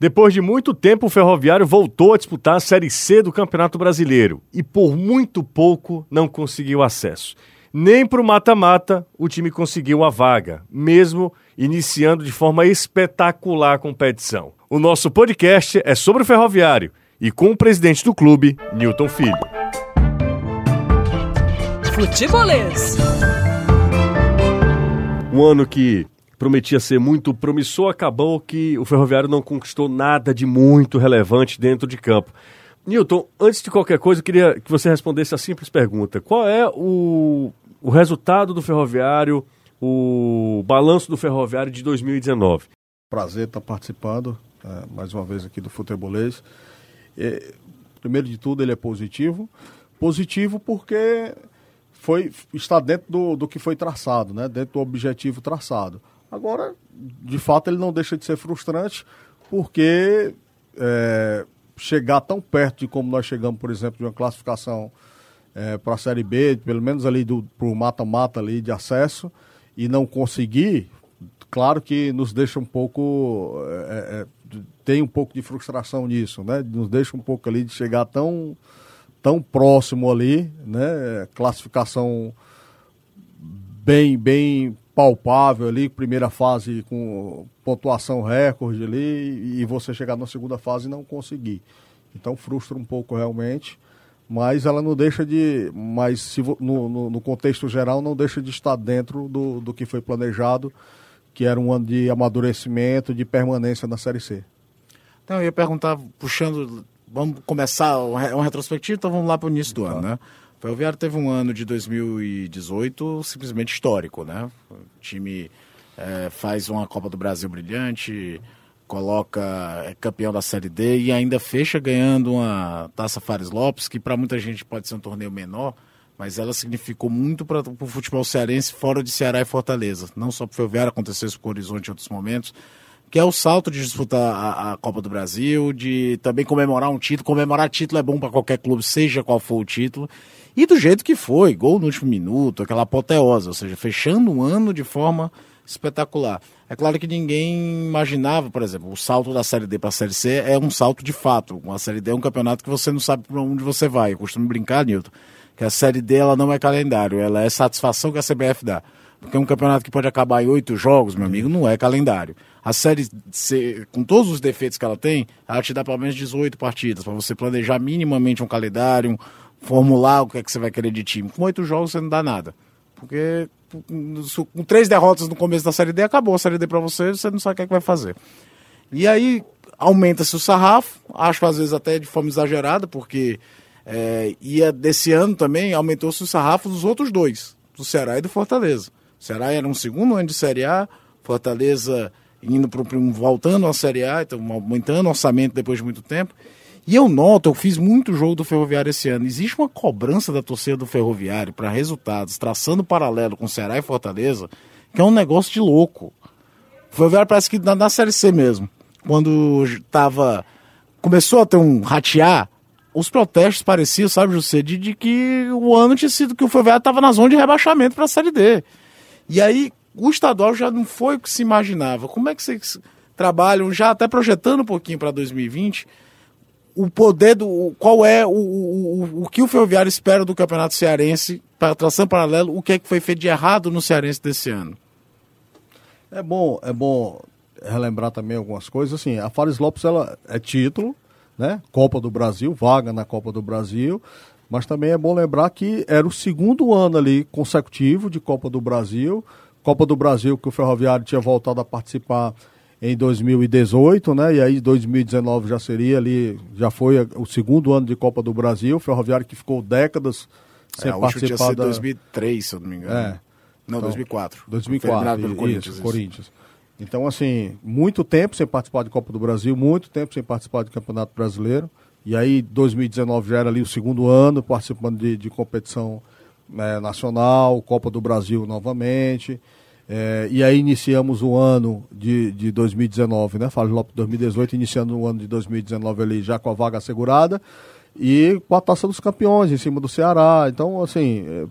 Depois de muito tempo, o Ferroviário voltou a disputar a Série C do Campeonato Brasileiro e por muito pouco não conseguiu acesso. Nem para o mata-mata o time conseguiu a vaga, mesmo iniciando de forma espetacular a competição. O nosso podcast é sobre o Ferroviário e com o presidente do clube, Newton Filho. Futebolês. Um ano que prometia ser muito promissor, acabou que o Ferroviário não conquistou nada de muito relevante dentro de campo. Newton, antes de qualquer coisa, eu queria que você respondesse a simples pergunta: qual é o, o resultado do Ferroviário, o balanço do Ferroviário de 2019? Prazer estar participando é, mais uma vez aqui do Futebolês. É, primeiro de tudo, ele é positivo. Positivo porque foi, está dentro do, do que foi traçado, né? dentro do objetivo traçado. Agora, de fato, ele não deixa de ser frustrante, porque é, chegar tão perto de como nós chegamos, por exemplo, de uma classificação é, para a Série B, pelo menos ali para o mata-mata ali de acesso, e não conseguir, claro que nos deixa um pouco. É, é, tem um pouco de frustração nisso, né? Nos deixa um pouco ali de chegar tão, tão próximo ali, né? Classificação bem, bem palpável ali, primeira fase com pontuação recorde ali, e você chegar na segunda fase e não conseguir. Então frustra um pouco realmente, mas ela não deixa de. Mas se, no, no, no contexto geral, não deixa de estar dentro do, do que foi planejado, que era um ano de amadurecimento, de permanência na Série C. Então, eu ia perguntar, puxando. Vamos começar um retrospectivo, então vamos lá para o início do ano, né? Ferroviário teve um ano de 2018 simplesmente histórico, né? O time é, faz uma Copa do Brasil brilhante, coloca é campeão da Série D e ainda fecha ganhando uma Taça Fares Lopes, que para muita gente pode ser um torneio menor, mas ela significou muito para o futebol cearense fora de Ceará e Fortaleza. Não só para o Ferroviário, aconteceu isso com o Horizonte em outros momentos, que é o salto de disputar a, a, Copa do Brasil, de também comemorar um título. Comemorar título é bom para qualquer clube, seja qual for o título. E do jeito que foi, gol no último minuto, aquela apoteose, ou seja, fechando um ano de forma espetacular. É claro que ninguém imaginava, por exemplo, o salto da Série D para a Série C é um salto de fato. A Série D é um campeonato que você não sabe para onde você vai. Eu costumo brincar, Nilton, que a Série D ela não é calendário, ela é satisfação que a CBF dá. Porque é um campeonato que pode acabar em oito jogos, meu amigo, não é calendário. A Série C, com todos os defeitos que ela tem, ela te dá pelo menos 18 partidas, para você planejar minimamente um calendário, formular o que é que você vai querer de time. Com oito jogos você não dá nada. Porque com três derrotas no começo da Série D, acabou a Série D para você, você não sabe o que é que vai fazer. E aí aumenta-se o sarrafo, acho às vezes até de forma exagerada, porque é, ia desse ano também aumentou-se o sarrafo dos outros dois, do Ceará e do Fortaleza. O Ceará era um segundo ano de Série A, Fortaleza indo para voltando à Série A, então aumentando o orçamento depois de muito tempo. E eu noto, eu fiz muito jogo do Ferroviário esse ano. Existe uma cobrança da torcida do Ferroviário para resultados, traçando paralelo com Ceará e Fortaleza, que é um negócio de louco. O Ferroviário parece que na, na Série C mesmo, quando estava começou a ter um ratear, os protestos pareciam, sabe, José, de, de que o ano tinha sido que o Ferroviário estava na zona de rebaixamento para a Série D. E aí o estadual já não foi o que se imaginava. Como é que vocês trabalham já até projetando um pouquinho para 2020? O poder do. Qual é o, o, o que o Ferroviário espera do Campeonato Cearense, para tração paralelo, o que é que foi feito de errado no Cearense desse ano? É bom, é bom relembrar também algumas coisas. Assim, a Fares Lopes ela é título, né? Copa do Brasil, vaga na Copa do Brasil. Mas também é bom lembrar que era o segundo ano ali consecutivo de Copa do Brasil. Copa do Brasil que o Ferroviário tinha voltado a participar em 2018, né? E aí 2019 já seria ali, já foi o segundo ano de Copa do Brasil, Ferroviário que ficou décadas sem é, participar tinha da... 2003, se eu não me engano. É. Não, então, 2004. 2004, pelo Corinthians, isso, Corinthians. Então, assim, muito tempo sem participar de Copa do Brasil, muito tempo sem participar de Campeonato Brasileiro. E aí, 2019 já era ali o segundo ano participando de, de competição é, nacional, Copa do Brasil novamente. É, e aí iniciamos o ano de, de 2019, né? Fábio Lopes 2018, iniciando o ano de 2019 ali já com a vaga assegurada e com a taça dos campeões em cima do Ceará. Então, assim, é,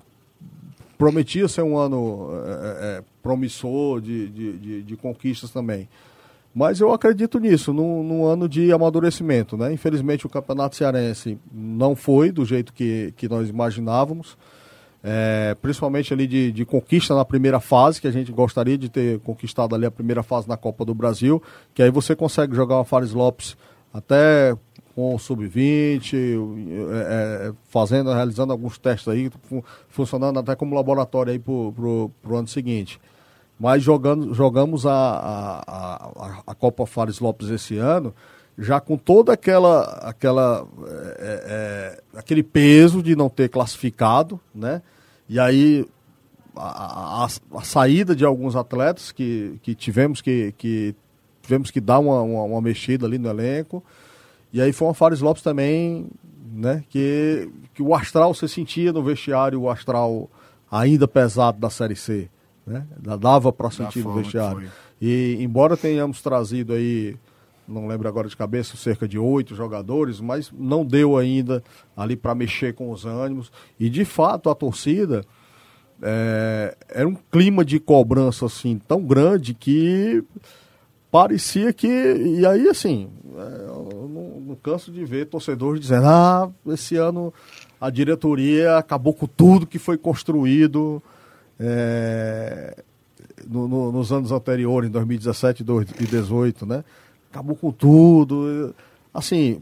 prometia ser um ano é, é, promissor de, de, de, de, conquistas também. Mas eu acredito nisso, num, num, ano de amadurecimento. Né? Infelizmente o Campeonato Cearense não foi do jeito que, que nós imaginávamos. É, principalmente ali de, de, conquista na primeira fase, que a gente gostaria de ter conquistado ali a primeira fase na Copa do Brasil, que aí você consegue jogar uma Fares Lopes até com o sub-20, é, é, fazendo, realizando alguns testes aí, funcionando até como laboratório aí pro, ano seguinte. Mas jogando, jogamos a, a, a, a Copa Fares Lopes esse ano, já com toda aquela, aquela é, é, aquele peso de não ter classificado, né? E aí a, a, a, saída de alguns atletas que, que tivemos que, que tivemos que dar uma, uma, uma, mexida ali no elenco. E aí foi uma Fares Lopes também, né? Que, que o astral você sentia no vestiário, o astral ainda pesado da Série C. Né? Dava para sentir no vestiário. E embora tenhamos trazido aí, não lembro agora de cabeça, cerca de oito jogadores, mas não deu ainda ali para mexer com os ânimos. E de fato a torcida é, era um clima de cobrança assim tão grande que parecia que. E aí, assim, é, eu não, não, canso de ver torcedores dizendo: ah, esse ano a diretoria acabou com tudo que foi construído é, no, no, nos anos anteriores, em 2017 e 2018, né? Acabou com tudo. Assim,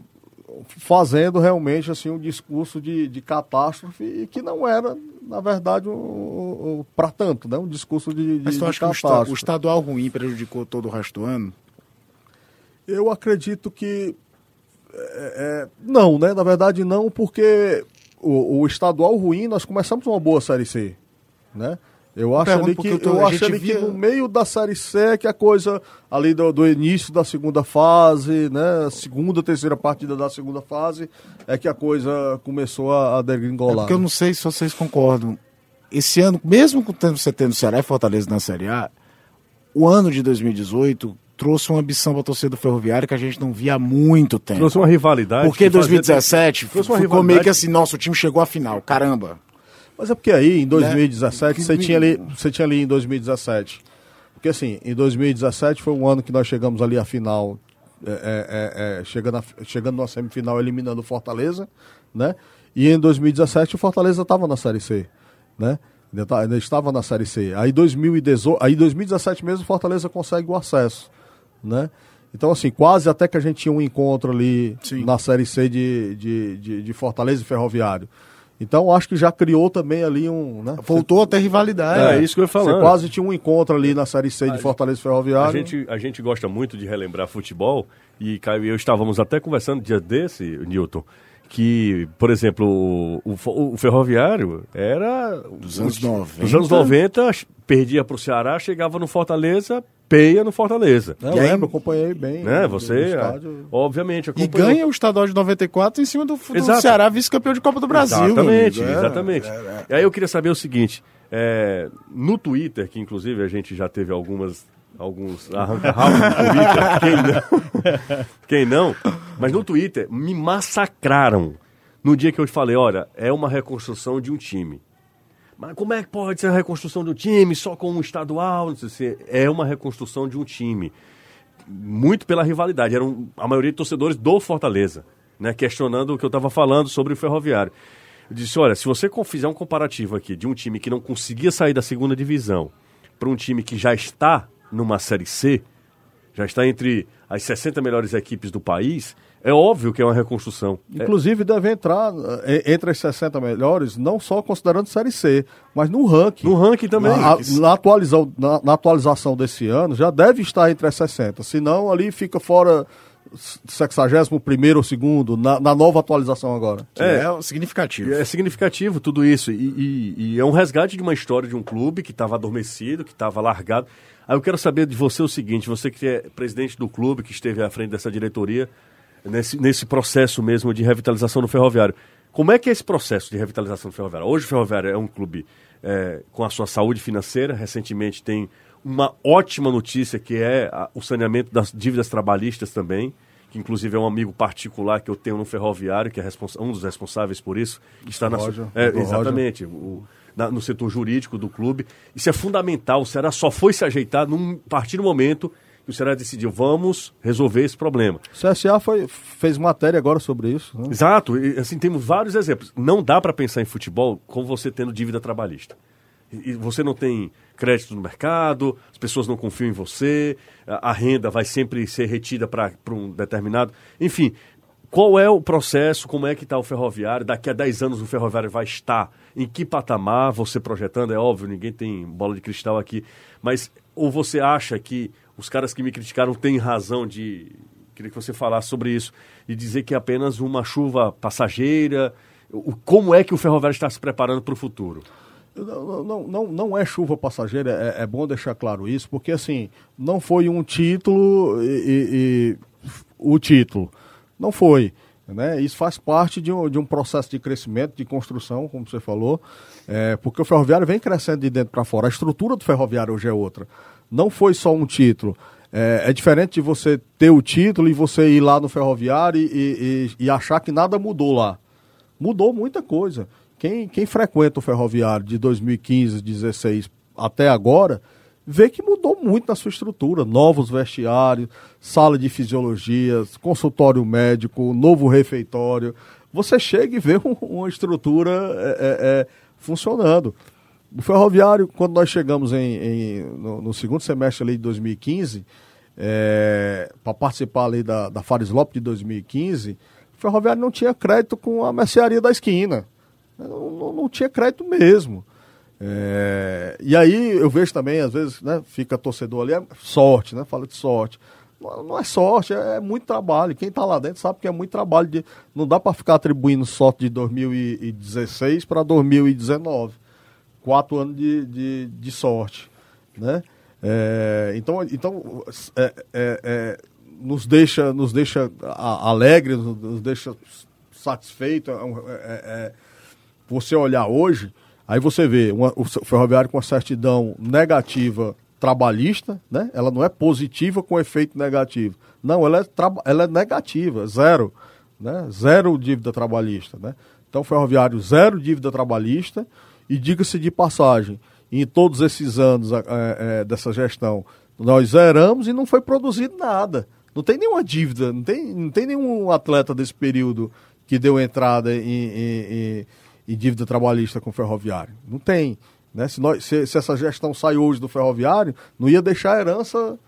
fazendo realmente assim, um discurso de, de catástrofe e que não era, na verdade, um, um, para tanto, né? um discurso de, de Mas tu acha que o, o estadual ruim prejudicou todo o resto do ano? Eu acredito que é, é, não, né? Na verdade não, porque o, o estadual ruim nós começamos uma boa série C né? Eu acho ali que, eu, tô, eu acho ali via... que no meio da Série C que a coisa ali do, do, início da segunda fase, né? Segunda, terceira partida da segunda fase, é que a coisa começou a, a degringolar. É porque eu não sei se vocês concordam. Esse ano, mesmo com você tendo Ceará e Fortaleza na Série A, o ano de 2018 trouxe uma ambição para a torcida do Ferroviário que a gente não via há muito tempo. Trouxe uma rivalidade. Porque em 2017 fazia... ficou rivalidade... meio que assim, nosso time chegou à final, caramba. Mas é porque aí, em 2017, né? você, tinha ali, você tinha ali em 2017. Porque assim, em 2017 foi um ano que nós chegamos ali à final, é, é, é, é chegando, a, chegando na semifinal, eliminando o Fortaleza, né? E em 2017 o Fortaleza estava na Série C, né? Ainda, tá, ainda, estava na Série C. Aí, 2018, aí 2017 mesmo o Fortaleza consegue o acesso, né? Então, assim, quase até que a gente tinha um encontro ali Sim. na Série C de, de, de, de Fortaleza e Ferroviário. Então acho que já criou também ali um. Né? Voltou a ter rivalidade. É, isso que eu ia falar. Você quase tinha um encontro ali na Série C de Fortaleza Ferroviário. A gente, a gente gosta muito de relembrar futebol e Caio e eu estávamos até conversando dia desse, Newton, que, por exemplo, o, o, o Ferroviário era. Dos anos 90. Dos anos 90, perdia para o Ceará, chegava no Fortaleza, peia no Fortaleza. Eu lembro, acompanhei bem. Né? Você, obviamente, acompanhou. E ganha o estadual de 94 em cima do, do Ceará, vice-campeão de Copa do Brasil. Exatamente, é, exatamente. É, é. E aí eu queria saber o seguinte, é, no Twitter, que inclusive a gente já teve algumas alguns Twitter, quem não, quem não, mas no Twitter me massacraram no dia que eu falei, olha, é uma reconstrução de um time. Mas como é que pode ser a reconstrução do time só com um estadual? Não sei se é uma reconstrução de um time. Muito pela rivalidade. Eram a maioria de torcedores do Fortaleza, né? questionando o que eu estava falando sobre o Ferroviário. Eu disse: olha, se você fizer um comparativo aqui de um time que não conseguia sair da segunda divisão para um time que já está numa Série C, já está entre as 60 melhores equipes do país, é óbvio que é uma reconstrução. Inclusive, é... deve entrar é, entre as 60 melhores, não só considerando Série C, mas no ranking. No ranking também. Na, na, atualização, na, na atualização desse ano, já deve estar entre as 60. Senão, ali fica fora 61 ou segundo na, na, nova atualização agora. É, é, significativo. É significativo tudo isso. E, e, e, é um resgate de uma história de um clube que estava adormecido, que estava largado. Aí eu quero saber de você o seguinte: você que é presidente do clube, que esteve à frente dessa diretoria, nesse, nesse processo mesmo de revitalização do ferroviário. Como é que é esse processo de revitalização do ferroviário? Hoje o ferroviário é um clube é, com a sua saúde financeira, recentemente tem uma ótima notícia que é a, o saneamento das dívidas trabalhistas também, que inclusive é um amigo particular que eu tenho no ferroviário, que é um dos responsáveis por isso, que está na Roger, é, exatamente o, na, no setor jurídico do clube. Isso é fundamental. O Ceará só foi se ajeitar num partir do momento que o Ceará decidiu, vamos resolver esse problema. O CSA foi, fez matéria agora sobre isso. Né? Exato, e, assim, temos vários exemplos. Não dá para pensar em futebol com você tendo dívida trabalhista. E, e você não tem crédito no mercado, as pessoas não confiam em você, a, a renda vai sempre ser retida para um determinado. Enfim, qual é o processo, como é que está o ferroviário, daqui a 10 anos o ferroviário vai estar, em que patamar você projetando, é óbvio, ninguém tem bola de cristal aqui, mas ou você acha que os caras que me criticaram têm razão de, queria que você falasse sobre isso, e dizer que é apenas uma chuva passageira, o, como é que o ferroviário está se preparando para o futuro? Não, não, não, não é chuva passageira, é, é, bom deixar claro isso, porque assim, não foi um título e, e, e o título. Não foi. Né? Isso faz parte de um, de um processo de crescimento, de construção, como você falou, é, porque o ferroviário vem crescendo de dentro para fora. A estrutura do ferroviário hoje é outra. Não foi só um título. É, é, diferente de você ter o título e você ir lá no ferroviário e, e, e achar que nada mudou lá. Mudou muita coisa. Quem, quem frequenta o ferroviário de 2015, 2016 até agora, vê que mudou muito na sua estrutura. Novos vestiários, sala de fisiologia, consultório médico, novo refeitório. Você chega e vê um, uma estrutura é, é, é, funcionando. O ferroviário, quando nós chegamos em, em no, no, segundo semestre ali de 2015, é, para participar ali da, da Fares Lopes de 2015, o ferroviário não tinha crédito com a mercearia da esquina. Não, não, não tinha crédito mesmo. É, e aí eu vejo também, às vezes, né, fica torcedor ali, é sorte, né? Fala de sorte. Não, não é sorte, é, é, muito trabalho. Quem está lá dentro sabe que é muito trabalho. De, não dá para ficar atribuindo sorte de 2016 para 2019. Quatro anos de, de, de sorte. Né? É, então, então é, é, é nos deixa, nos deixa alegres, nos deixa satisfeito. É, você olhar hoje Aí você vê uma, o ferroviário com a certidão negativa trabalhista, né? Ela não é positiva com efeito negativo. Não, ela é, ela é negativa, zero. Né? Zero dívida trabalhista. Né? Então, ferroviário, zero dívida trabalhista. E diga-se de passagem, em todos esses anos é, é, dessa gestão, nós zeramos e não foi produzido nada. Não tem nenhuma dívida, não tem, não tem nenhum atleta desse período que deu entrada em, em, em e dívida trabalhista com o ferroviário. Não tem. Né? Se, nós, se, se, essa gestão sai hoje do ferroviário, não ia deixar herança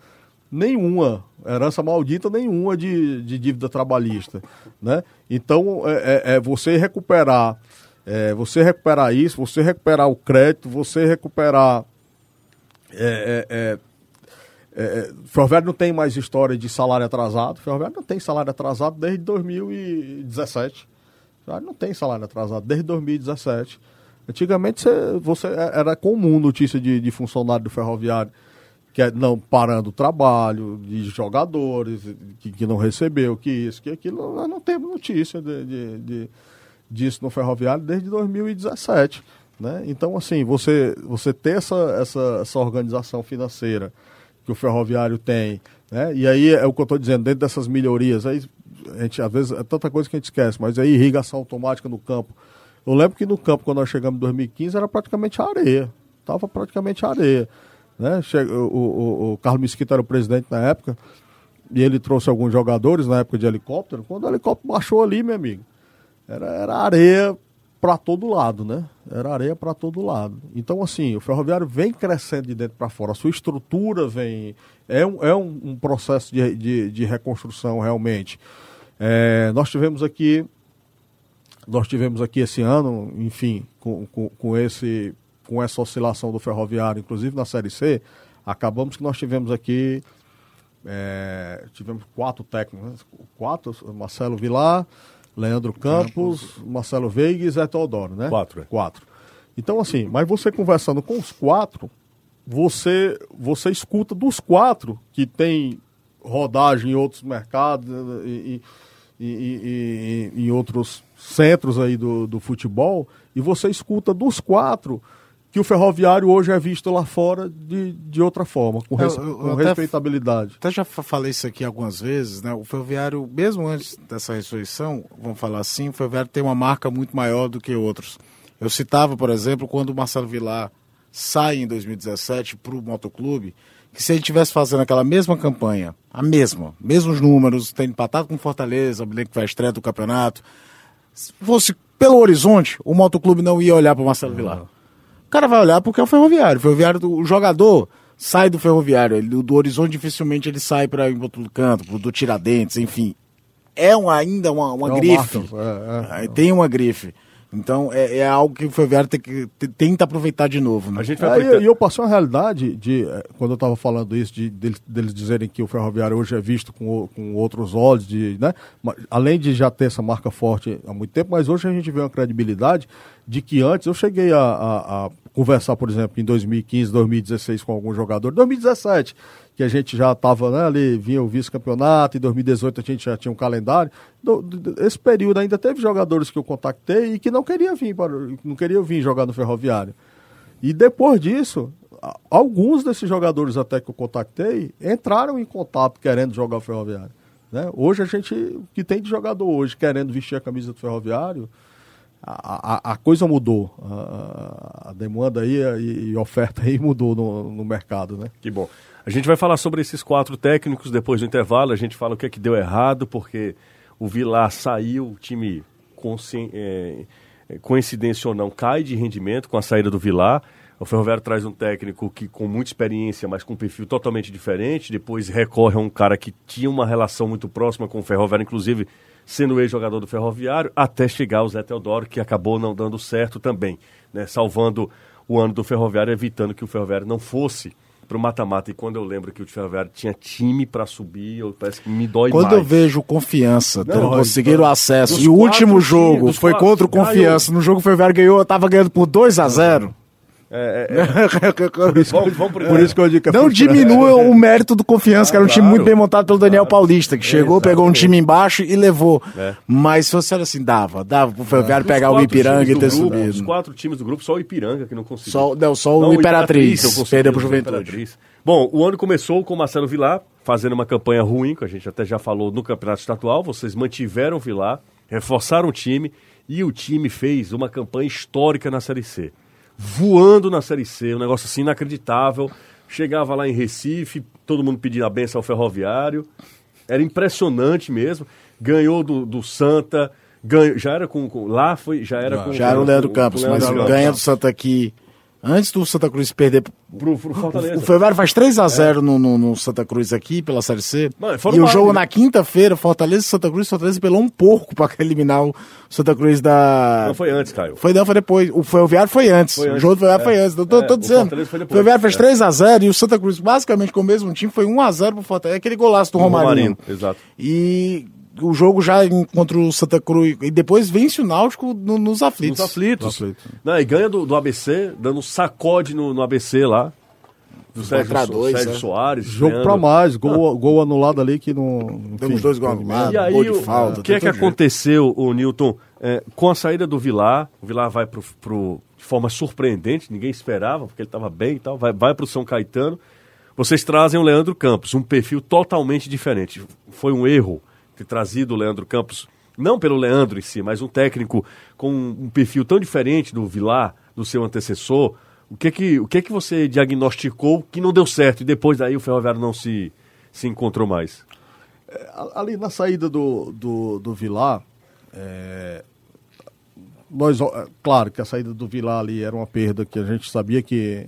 nenhuma, herança maldita nenhuma de, de dívida trabalhista. Né? Então, é, é, é você recuperar, é, você recuperar isso, você recuperar o crédito, você recuperar. É, é, é, é o Ferroviário não tem mais história de salário atrasado. Ferroviário não tem salário atrasado desde 2017 não tem salário atrasado desde 2017. Antigamente você, você é, era comum notícia de, de funcionário do ferroviário que é, não parando o trabalho, de jogadores que, que não recebeu, que isso, que aquilo. Nós não temos notícia de, de, de, disso no ferroviário desde 2017. Né? Então, assim, você, você ter essa, essa, essa organização financeira que o ferroviário tem, né? e aí é o que eu estou dizendo, dentro dessas melhorias, aí a gente, às vezes é tanta coisa que a gente esquece, mas aí irrigação automática no campo. Eu lembro que no campo, quando nós chegamos em 2015, era praticamente areia. Tava praticamente areia. Né? O, o, o Carlos Mesquita era o presidente na época, e ele trouxe alguns jogadores na época de helicóptero. Quando o helicóptero baixou ali, meu amigo, era, era areia para todo lado, né? Era areia para todo lado. Então, assim, o ferroviário vem crescendo de dentro para fora, a sua estrutura vem. É um, é um, um processo de, de, de reconstrução realmente. É, nós tivemos aqui, nós tivemos aqui esse ano, enfim, com, com, com, esse, com essa oscilação do ferroviário, inclusive na Série C, acabamos que nós tivemos aqui, é, tivemos quatro técnicos, né? quatro, Marcelo Vilar, Leandro Campos, Campos. Marcelo Veiga e Zé Teodoro, né? Quatro. É. Quatro. Então, assim, mas você conversando com os quatro, você, você escuta dos quatro que tem rodagem em outros mercados e, e, em outros centros aí do, do futebol, e você escuta dos quatro que o ferroviário hoje é visto lá fora de, de outra forma, com, res, eu, eu, com respeitabilidade. Até já falei isso aqui algumas vezes, né? O ferroviário, mesmo antes dessa ressurreição, vamos falar assim, o ferroviário tem uma marca muito maior do que outros. Eu citava, por exemplo, quando o Marcelo Vilar sai em 2017 para o motoclube, que se ele tivesse fazendo aquela mesma campanha, a mesma, mesmos números, tendo empatado com Fortaleza, o que vai estreia do campeonato, se fosse pelo horizonte, o motoclube não ia olhar para Marcelo Vilar. O cara vai olhar porque é o ferroviário. O ferroviário, o jogador sai do ferroviário, ele, do horizonte dificilmente ele sai para outro canto, pro do Tiradentes, enfim. É um, ainda uma, uma É uma grife. é, é. Tem uma grife. Então é, é algo que o ferroviário tem que, te- tenta aproveitar de novo. Né? A gente vai aproveitar- e, e eu passei uma realidade de, eh, quando eu estava falando isso, de, deles, deles dizerem que o ferroviário hoje é visto com, com outros olhos, de, né? Além de já ter essa marca forte há muito tempo, mas hoje a gente vê uma credibilidade de que antes eu cheguei a, a- a conversar, por exemplo, em 2015, 2016 com algum jogador, 2017, que a gente já estava né, ali, vinha o vice-campeonato, em 2018 a gente já tinha um calendário. Do- do- esse período ainda teve jogadores que eu contactei e que não queriam vir, para, não queriam vir jogar no ferroviário. E depois disso, alguns desses jogadores até que eu contactei entraram em contato querendo jogar o ferroviário. Né? Hoje a gente, o que tem de jogador hoje querendo vestir a camisa do ferroviário, a, a, coisa mudou. A, a demanda aí e, e oferta aí mudou no, no mercado, né? Que bom. A gente vai falar sobre esses quatro técnicos depois do intervalo. A gente fala o que é que deu errado, porque o Vilar saiu, o time, é, é, coincidência ou não, cai de rendimento com a saída do Vilar. O Ferroviário traz um técnico que com muita experiência, mas com um perfil totalmente diferente. Depois recorre a um cara que tinha uma relação muito próxima com o Ferroviário, inclusive sendo ex-jogador do Ferroviário, até chegar o Zé Teodoro, que acabou não dando certo também, né? salvando o ano do Ferroviário, evitando que o Ferroviário não fosse para o mata-mata. E quando eu lembro que o Ferroviário tinha time para subir, eu, parece que me dói Quando mais. eu vejo confiança, Não, conseguiram dos acesso, e o último jogo foi quatro, contra o Confiança. No jogo o Ferroviário ganhou, tava ganhando por 2 a 0 É, é, é. Vamos, vamos pro- Por isso que eu digo é Não diminua o mérito do Confiança, que era um time claro. muito bem montado pelo Daniel Paulista, que chegou, Exato. pegou um time embaixo e levou. É. Mas se você olha assim, dava, dava pro Ferroviário pegar o Ipiranga e ter grupo, subido. Os quatro times do grupo, só o Ipiranga que não conseguiu. Só, não, só o Imperatriz, consegui, perdeu pro Juventude. Imperatriz. Bom, o ano começou com o Marcelo Vilar fazendo uma campanha ruim, que a gente até já falou no Campeonato Estadual. Vocês mantiveram o Vilar, reforçaram o time e o time fez uma campanha histórica na Série C. Voando na Série C, um negócio assim inacreditável. Chegava lá em Recife, todo mundo pedindo a benção ao ferroviário. Era impressionante mesmo. Ganhou do, do Santa, ganhou, já era com, com- Lá foi, já era com. Já era o Leandro com- Campos, com o mas Leandro ganha Campos. do Santa aqui. Antes do Santa Cruz perder. Pro, pro Fortaleza. O Ferroviário faz 3x0 no, no, no Santa Cruz aqui, pela Série C. Não, e o jogo né? na quinta-feira, Fortaleza e Santa Cruz, Fortaleza pelou um porco pra eliminar o Santa Cruz da. Não foi antes, Caio. Foi não, foi depois. O Ferroviário foi antes. Foi O antes. jogo do Ferroviário É. foi antes. Eu tô, É, tô o dizendo. Foi O depois. Ferroviário fez É. 3x0 e o Santa Cruz, basicamente com o mesmo time, foi 1x0 pro Fortaleza. É aquele golaço do Do Romarinho. exato. E o jogo já contra o Santa Cruz. E depois vence o Náutico no- nos aflitos. Nos aflitos. Aflitos. Não, e ganha do, do ABC, dando um sacode no, no ABC lá. Do Sérgio, dois, Sérgio é. Soares. Jogo ganhando. pra mais, gol, gol anulado ali que não. Temos dois gols anulados. E aí, Gol de o falta, o que é que jeito. aconteceu, o Newton, é, com a saída do Vilar? O Vilar vai pro, pro, de forma surpreendente, ninguém esperava, porque ele estava bem e tal, vai, vai pro São Caetano. Vocês trazem o Leandro Campos, um perfil totalmente diferente. Foi um erro trazido o Leandro Campos, não pelo Leandro em si, mas um técnico com um perfil tão diferente do Vilar, do seu antecessor. O que é que, o que, é que você diagnosticou que não deu certo e depois daí o Ferroviário não se, se encontrou mais? A- Ali na saída do, do, do Vilar, é, nós, é, claro que a saída do Vilar ali era uma perda que a gente sabia que,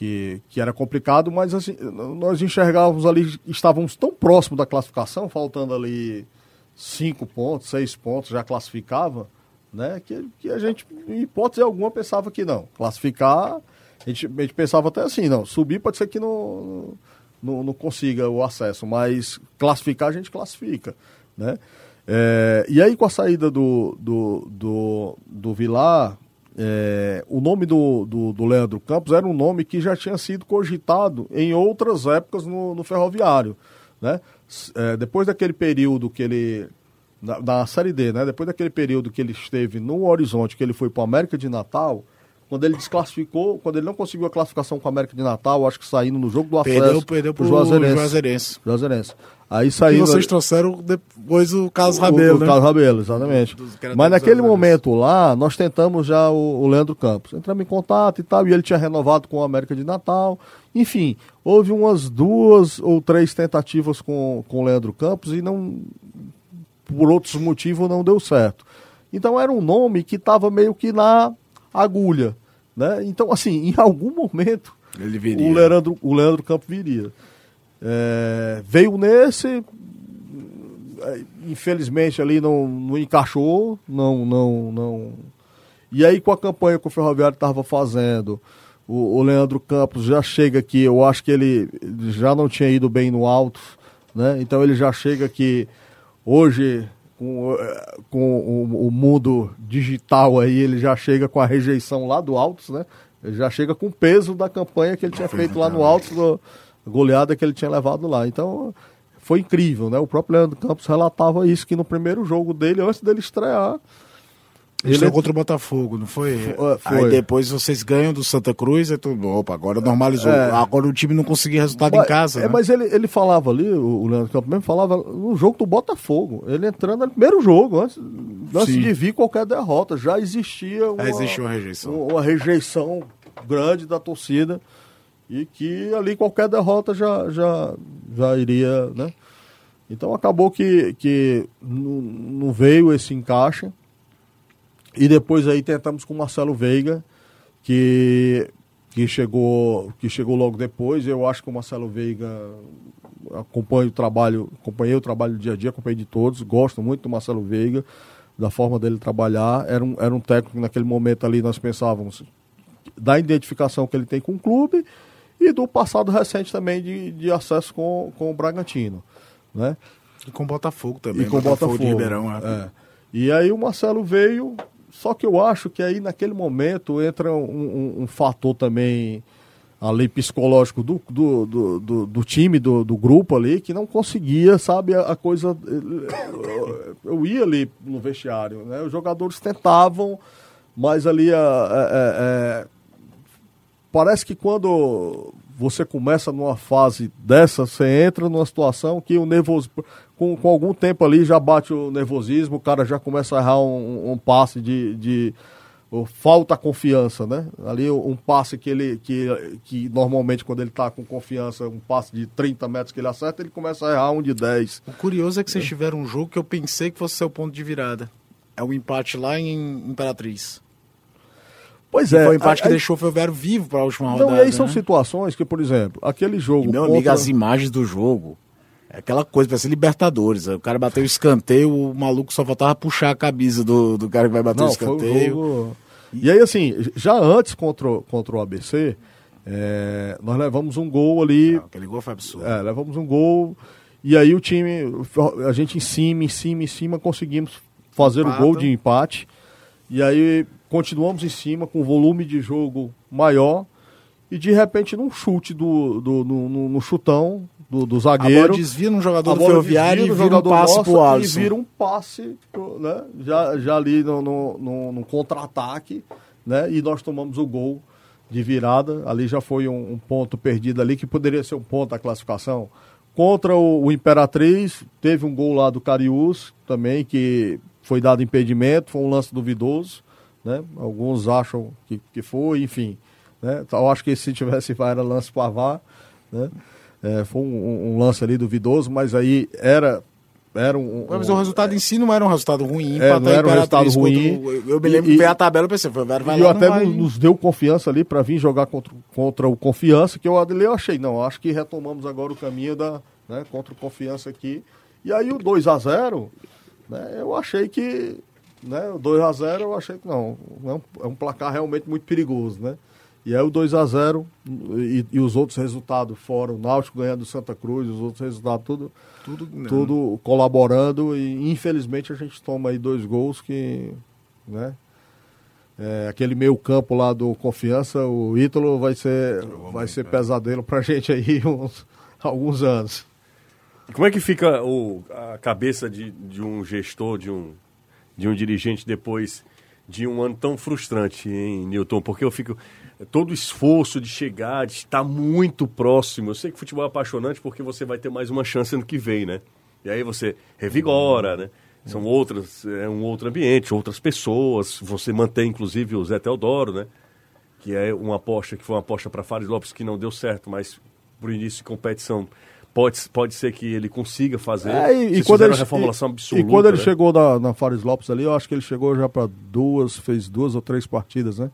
que, que era complicado, mas assim, nós enxergávamos ali, estávamos tão próximo da classificação, faltando ali cinco pontos, seis pontos, já classificava, né? Que, que a gente, em hipótese alguma, pensava que não. Classificar, a gente, a gente pensava até assim, não, subir pode ser que não, não, não consiga o acesso, mas classificar a gente classifica, né? É, e aí com a saída do, do, do, do Vilar, é, o nome do, do, do Leandro Campos era um nome que já tinha sido cogitado em outras épocas no, no ferroviário, né? É, depois daquele período que ele na, Série D, né? Depois daquele período que ele esteve no Horizonte, que ele foi para o América de Natal, quando ele desclassificou, quando ele não conseguiu a classificação com o América de Natal, acho que saindo no jogo do acesso Perdeu, perdeu pro Juazeirense. Juazeirense. Juazeirense. Aí E saindo vocês trouxeram de- depois o Carlos Rabelo, o, o né? Carlos Rabelo, exatamente. Mas naquele momento lá, nós tentamos já o, o Leandro Campos. Entramos em contato e tal, e ele tinha renovado com o América de Natal. Enfim, houve umas duas ou três tentativas com, com o Leandro Campos e não, por outros motivos, não deu certo. Então era um nome que estava meio que na agulha. Né? Então, assim, em algum momento o Leandro, o Leandro Campos viria. É, veio nesse, é, infelizmente ali não, não encaixou, não, não, não. E aí com a campanha que o Ferroviário estava fazendo, o, o Leandro Campos já chega aqui, eu acho que ele já não tinha ido bem no alto, né? Então ele já chega aqui hoje com, eh, com o, o mundo digital aí, ele já chega com a rejeição lá do Altos, né? Ele já chega com o peso da campanha que ele tinha feito lá no Altos, do- a goleada que ele tinha levado lá. Então, foi incrível, né? O próprio Leandro Campos relatava isso, que no primeiro jogo dele, antes dele estrear, Ele ele- contra o Botafogo, não foi? Foi- Aí depois vocês ganham do Santa Cruz, e tudo. Opa, agora normalizou. É. Agora o time não conseguia resultado Mas- em casa. É, né? mas ele, ele falava ali, o, Leandro Campos mesmo falava no jogo do Botafogo. Ele entrando no primeiro jogo, antes, antes de vir qualquer derrota. Já existia uma, Já existia uma rejeição. Uma, uma rejeição grande da torcida. E que ali qualquer derrota já, já, já iria, né? Então acabou que, que não veio esse encaixe. E depois aí tentamos com o Marcelo Veiga, que, que, chegou, que chegou logo depois. Eu acho que o Marcelo Veiga acompanha o trabalho, acompanhei o trabalho do dia a dia, acompanhei de todos, gosto muito do Marcelo Veiga, da forma dele trabalhar. Era um, era um técnico que naquele momento ali nós pensávamos da identificação que ele tem com o clube e do passado recente também de, de acesso com, com o Bragantino. Né? E com o Botafogo também. E com o Botafogo. de Ribeirão. é. é. E aí o Marcelo veio, só que eu acho que aí naquele momento entra um, um- um fator também ali psicológico do, do, do, do- do time, do, do grupo ali, que não conseguia, sabe, a, a coisa. Eu, eu ia ali no vestiário, né? Os jogadores tentavam, mas ali a- a- a- parece que quando você começa numa fase dessa, você entra numa situação que o nervoso, com, com algum tempo ali já bate o nervosismo, o cara já começa a errar um, um passe de, de falta confiança, né? Ali um passe que ele que, que normalmente quando ele tá com confiança, um passe de 30 metros que ele acerta, ele começa a errar um de 10. O curioso é que vocês tiveram um jogo que eu pensei que fosse ser o ponto de virada. É o empate lá em Imperatriz. Pois E é. foi o empate que aí- deixou o Ferroviário vivo para a última rodada. Não, e aí são né? situações que, por exemplo, aquele jogo E, meu contra- amigo, as imagens do jogo. É aquela coisa, parece Libertadores. O cara bateu o escanteio, o maluco só faltava puxar a camisa do, do cara que vai bater o Não, um escanteio. jogo... E aí, assim, já antes contra, o- contra o ABC, é, nós levamos um gol ali, Não, aquele gol foi absurdo. é, levamos um gol, e aí o time, a gente em cima, em cima, em cima, conseguimos fazer Empata. o gol de empate. E aí continuamos em cima com volume de jogo maior. E de repente, num chute do, do, no, no- no chutão do, do A zagueiro. bola desvia num jogador a do Ferroviário e vira do um passe nosso pro E Alisson. vira um passe, né? Já, já ali no, no, no- no contra-ataque, né? E nós tomamos o gol de virada. Ali já foi um, um ponto perdido ali, que poderia ser um ponto da classificação. Contra o, o Imperatriz, teve um gol lá do Cariús também, que foi dado impedimento, foi um lance duvidoso, né? Alguns acham que, que foi, enfim. Né? Eu acho que se tivesse VAR era lance para VAR, né? É, foi um, um- lance ali duvidoso, mas aí era, era um, Mas um- o resultado em si não era um resultado ruim. É, não era um resultado ruim. contra Eu me lembro E- que veio a tabela e pensei, foi, vai E lá, eu até vai. nos- deu confiança ali para vir jogar contra, contra o Confiança, que eu eu achei, não, acho que retomamos agora o caminho da, né, contra o Confiança aqui. E aí o 2 a 0 né, eu achei que, né, o 2 a 0 eu achei que não, é um, é um placar realmente muito perigoso, né? E aí o 2 a 0 e, e os outros resultados fora, o Náutico ganhando do Santa Cruz, os outros resultados tudo Tudo, né? tudo colaborando e infelizmente a gente toma aí dois gols que, né? é, aquele meio campo lá do Confiança, o Ítalo vai ser, vai ser pesadelo pra gente aí uns, alguns anos. Como é que fica o, a cabeça de, de um gestor, de um, de um dirigente depois de um ano tão frustrante, hein, Newton? Porque eu fico. Todo o esforço de chegar, de estar muito próximo. Eu sei que futebol é apaixonante porque você vai ter mais uma chance ano que vem, né? E aí você revigora, né? São outras, é um outro ambiente, outras pessoas. Você mantém, inclusive, o Zé Teodoro, né? Que é uma aposta que foi uma aposta para Fares Lopes que não deu certo, mas por início de competição pode, pode ser que ele consiga fazer. É, e, e quando ele, uma reformulação e- absoluta. E quando ele né? chegou na, na Fares Lopes ali, eu acho que ele chegou já para duas, fez duas ou três partidas, né?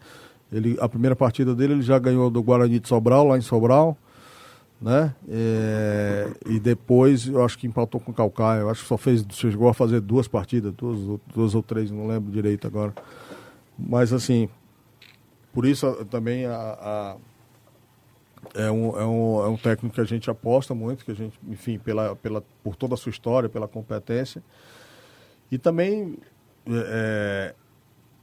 Ele, a primeira partida dele ele já ganhou do Guarani de Sobral, lá em Sobral, né? É, e depois eu acho que empatou com o Calcaia. Eu acho que só fez, chegou a fazer duas partidas, duas, ou- duas ou três, não lembro direito agora. Mas assim, por isso também a, a- é, um, é, um, é um técnico que a gente aposta muito, que a gente, enfim, pela, pela, por toda a sua história, pela competência. E também, é,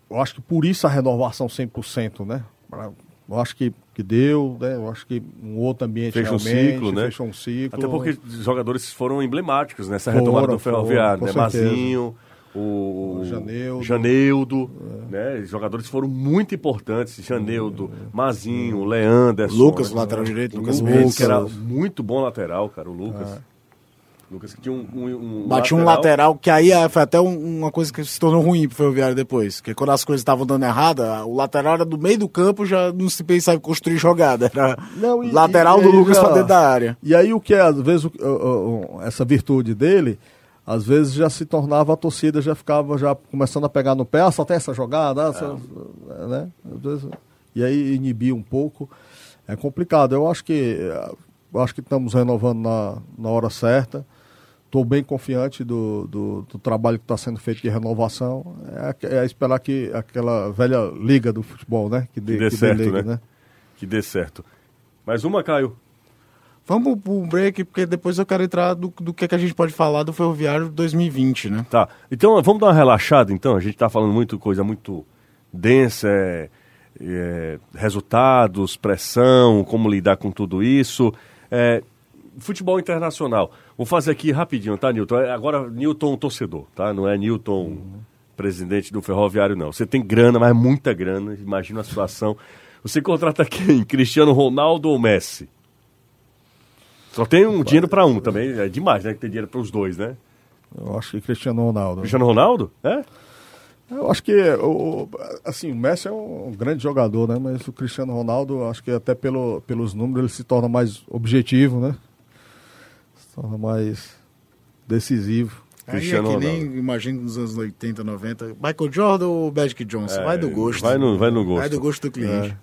eu acho que por isso a renovação 100%, né? Pra- Eu acho que, que deu, né? Eu acho que um outro ambiente Fechou um ciclo, né? Fechou um ciclo. Até porque os jogadores foram emblemáticos nessa Foram, retomada do Ferroviário, né? certeza. Mazinho, o, O Janeudo. É. Janeudo, né? Os jogadores foram muito importantes. Janeudo, Mazinho, Leanderson. Lucas, né? lateral direito, O Lucas Lucas, Mendes. que era muito bom lateral, cara, o Lucas. Lucas que tinha um, um, um Bati um lateral, que aí é, foi até um- uma coisa que se tornou ruim pro Ferroviário depois. Porque quando as coisas estavam dando errada, o lateral era do meio do campo, já não se pensava em construir jogada. Era Não, e- lateral e do aí Lucas já- pra dentro da área. E aí o que é, às vezes, o- o- o- essa virtude dele, às vezes já se tornava a torcida, já ficava já começando a pegar no pé, ah, só tem essa jogada, ah, só- né? Vezes, e aí inibir um pouco. É complicado. Eu acho que eu acho que estamos renovando na, na hora certa. Estou bem confiante do, do, do trabalho que está sendo feito de renovação. É, é esperar que aquela velha liga do futebol, né? Que dê, Que dê que certo, liga, né? Que dê certo. Mais uma, Caio. Vamos pro break, porque depois eu quero entrar do, do que, que a gente pode falar do Ferroviário 2020, né? Tá. Então vamos dar uma relaxada, então. A gente está falando muito coisa muito densa, é, é, resultados, pressão, como lidar com tudo isso. É, futebol internacional. Vou fazer aqui rapidinho, tá, Newton? É, Agora, Newton torcedor, tá? Não é Newton presidente do Ferroviário, não. Você tem grana, mas muita grana. Imagina a situação. Você contrata quem? Cristiano Ronaldo ou Messi? Só tem um dinheiro para um também. É demais, né? Que tem dinheiro para os dois, né? Eu acho que Cristiano Ronaldo. Cristiano Ronaldo? É? Eu acho que o, assim, o Messi é um grande jogador, né? Mas o Cristiano Ronaldo, acho que até pelo, pelos números ele se torna mais objetivo, né? Se torna mais decisivo. Cristiano aí é que Ronaldo. nem, imagino, nos anos 80, 90. Michael Jordan ou Magic Johnson? É, vai do gosto. vai no- vai no gosto. Vai do gosto do cliente.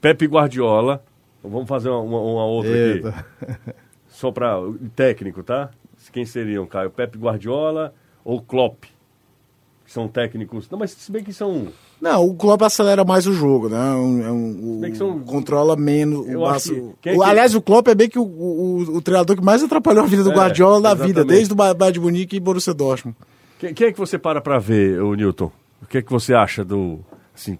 Pepe Guardiola. Vamos fazer uma, uma- uma outra aqui. Eita. Só para técnico, tá? Quem seriam, Caio? Pepe Guardiola ou Klopp? Que são técnicos. Não, mas se bem que são. Não, o Klopp acelera mais o jogo, né? Um- é um- o- Bem que são- Controla menos. Eu o acho baço- que- é o- que- Aliás, o Klopp é bem que o, o, o treinador que mais atrapalhou a vida do É, Guardiola na vida, desde o Ba- Bayern Munique e Borussia Dortmund. Quem, quem é que você para pra ver, o Newton? O que é que você acha do. Assim,